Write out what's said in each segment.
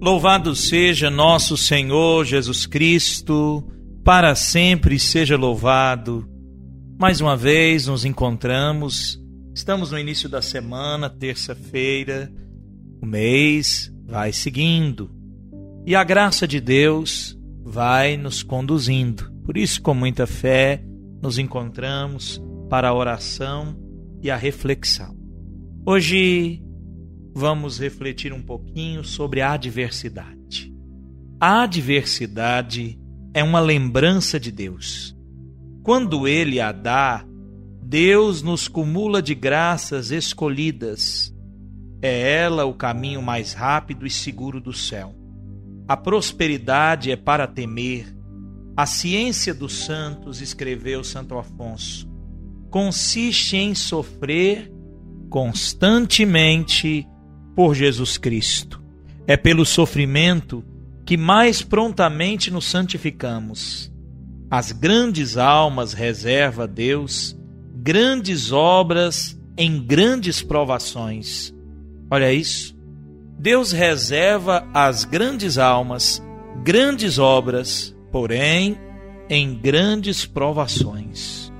Louvado seja nosso Senhor Jesus Cristo, para sempre seja louvado. Mais uma vez nos encontramos, estamos no início da semana, terça-feira, o mês vai seguindo e a graça de Deus vai nos conduzindo. Por isso, com muita fé, nos encontramos para a oração e a reflexão. Hoje vamos refletir um pouquinho sobre a adversidade. A adversidade é uma lembrança de Deus. Quando Ele a dá, Deus nos cumula de graças escolhidas. É ela o caminho mais rápido e seguro do céu. A prosperidade é para temer. A ciência dos santos, escreveu Santo Afonso, consiste em sofrer constantemente por Jesus Cristo. É pelo sofrimento que mais prontamente nos santificamos. As grandes almas reserva Deus grandes obras em grandes provações. Olha isso. Deus reserva às grandes almas grandes obras, porém em grandes provações.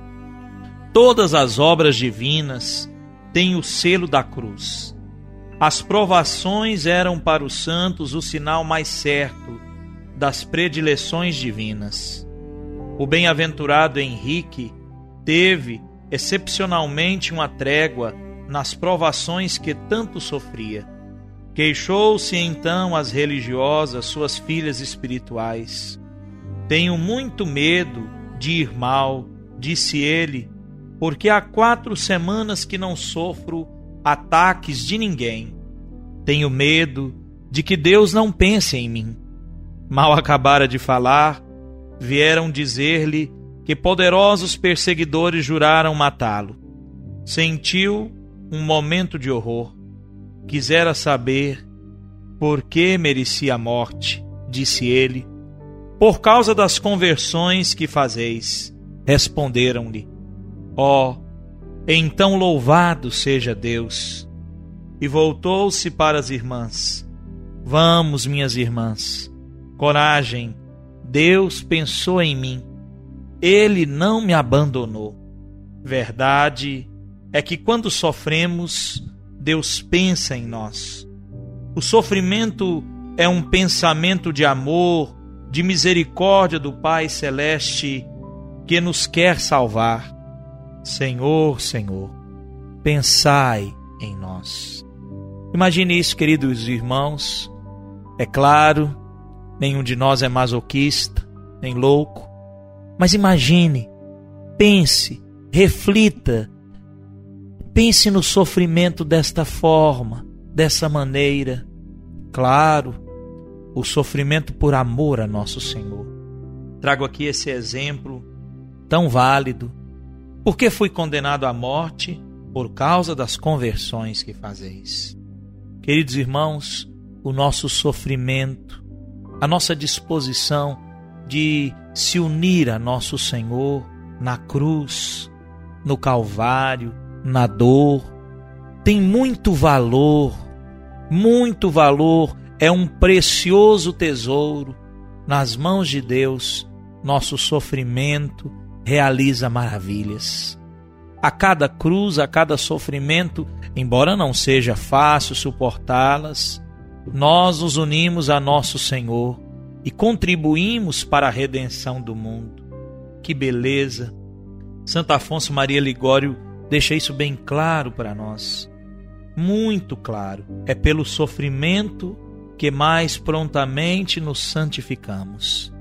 Todas as obras divinas têm o selo da cruz. As provações eram para os santos o sinal mais certo das predileções divinas. O bem-aventurado Henrique teve excepcionalmente uma trégua nas provações que tanto sofria. Queixou-se então às religiosas, suas filhas espirituais. Tenho muito medo de ir mal, disse ele, porque há quatro semanas que não sofro ataques de ninguém. Tenho medo de que Deus não pense em mim. Mal acabara de falar, vieram dizer-lhe que poderosos perseguidores juraram matá-lo. Sentiu um momento de horror. Quisera saber por que merecia a morte, disse ele. Por causa das conversões que fazeis, responderam-lhe. Ó, oh, então louvado seja Deus. E voltou-se para as irmãs. Vamos, minhas irmãs, coragem, Deus pensou em mim. Ele não me abandonou. Verdade é que quando sofremos, Deus pensa em nós. O sofrimento é um pensamento de amor, de misericórdia do Pai Celeste que nos quer salvar. Senhor, Senhor, pensai em nós. Imagine isso, queridos irmãos. É claro, nenhum de nós é masoquista, nem louco, mas imagine, pense, reflita, pense no sofrimento desta forma, dessa maneira. Claro, o sofrimento por amor a nosso Senhor. Trago aqui esse exemplo tão válido porque fui condenado à morte por causa das conversões que fazeis. Queridos irmãos, o nosso sofrimento, a nossa disposição de se unir a nosso Senhor na cruz, no Calvário, na dor, tem muito valor, muito valor, é um precioso tesouro nas mãos de Deus, nosso sofrimento, realiza maravilhas. A cada cruz, a cada sofrimento, embora não seja fácil suportá-las, nós nos unimos a nosso Senhor e contribuímos para a redenção do mundo. Que beleza! Santo Afonso Maria Ligório deixa isso bem claro para nós. Muito claro. É pelo sofrimento que mais prontamente nos santificamos.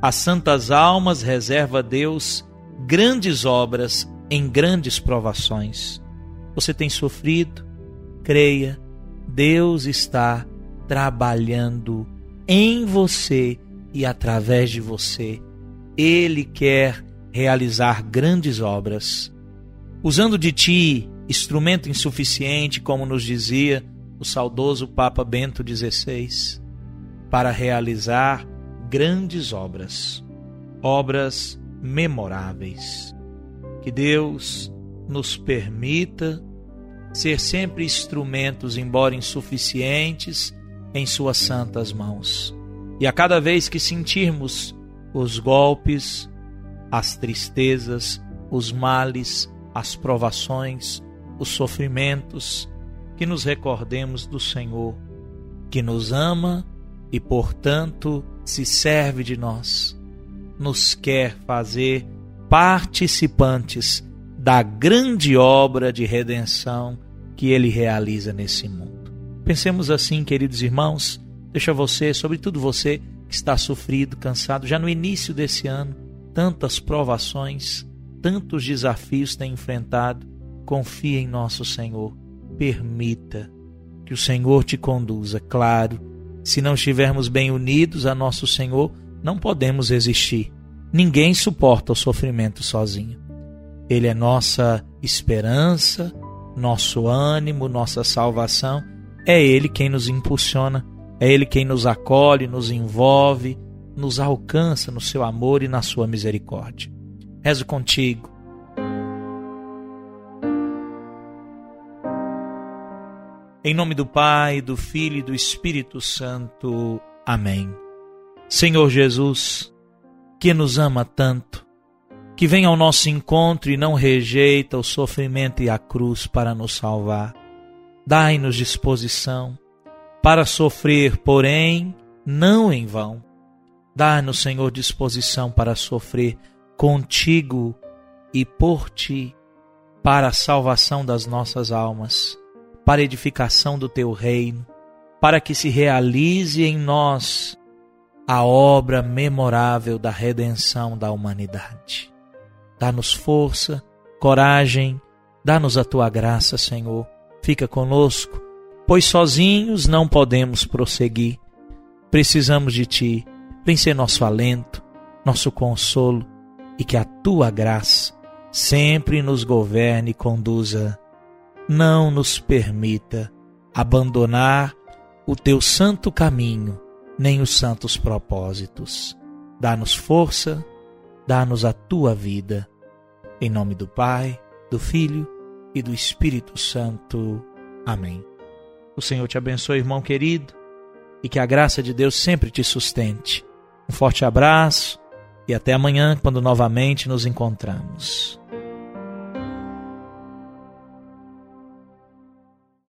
As santas almas reserva Deus grandes obras em grandes provações. Você tem sofrido, creia, Deus está trabalhando em você e através de você. Ele quer realizar grandes obras. Usando de ti, instrumento insuficiente, como nos dizia o saudoso Papa Bento XVI, para realizar grandes obras, obras memoráveis. Que Deus nos permita ser sempre instrumentos, embora insuficientes, em Suas santas mãos. E a cada vez que sentirmos os golpes, as tristezas, os males, as provações, os sofrimentos, que nos recordemos do Senhor, que nos ama e, portanto, se serve de nós, nos quer fazer participantes da grande obra de redenção que ele realiza nesse mundo. Pensemos assim, queridos irmãos, deixa você, sobretudo você que está sofrido, cansado, já no início desse ano, tantas provações, tantos desafios tem enfrentado, confia em nosso Senhor. Permita que o Senhor te conduza. Claro, se não estivermos bem unidos a nosso Senhor, não podemos existir. Ninguém suporta o sofrimento sozinho. Ele é nossa esperança, nosso ânimo, nossa salvação. É Ele quem nos impulsiona, é Ele quem nos acolhe, nos envolve, nos alcança no seu amor e na sua misericórdia. Rezo contigo. Em nome do Pai, do Filho e do Espírito Santo. Amém. Senhor Jesus, que nos ama tanto, que vem ao nosso encontro e não rejeita o sofrimento e a cruz para nos salvar. Dai-nos disposição para sofrer, porém, não em vão Dá-nos, Senhor, disposição para sofrer contigo e por ti, para a salvação das nossas almas, para a edificação do teu reino, para que se realize em nós a obra memorável da redenção da humanidade. Dá-nos força, coragem, dá-nos a tua graça, Senhor. Fica conosco, pois sozinhos não podemos prosseguir. Precisamos de ti Vem ser nosso alento, nosso consolo e que a tua graça sempre nos governe e conduza. Não nos permita abandonar o teu santo caminho, nem os santos propósitos. Dá-nos força, dá-nos a tua vida. Em nome do Pai, do Filho e do Espírito Santo. Amém. O Senhor te abençoe, irmão querido, e que a graça de Deus sempre te sustente um forte abraço e até amanhã, quando novamente nos encontramos.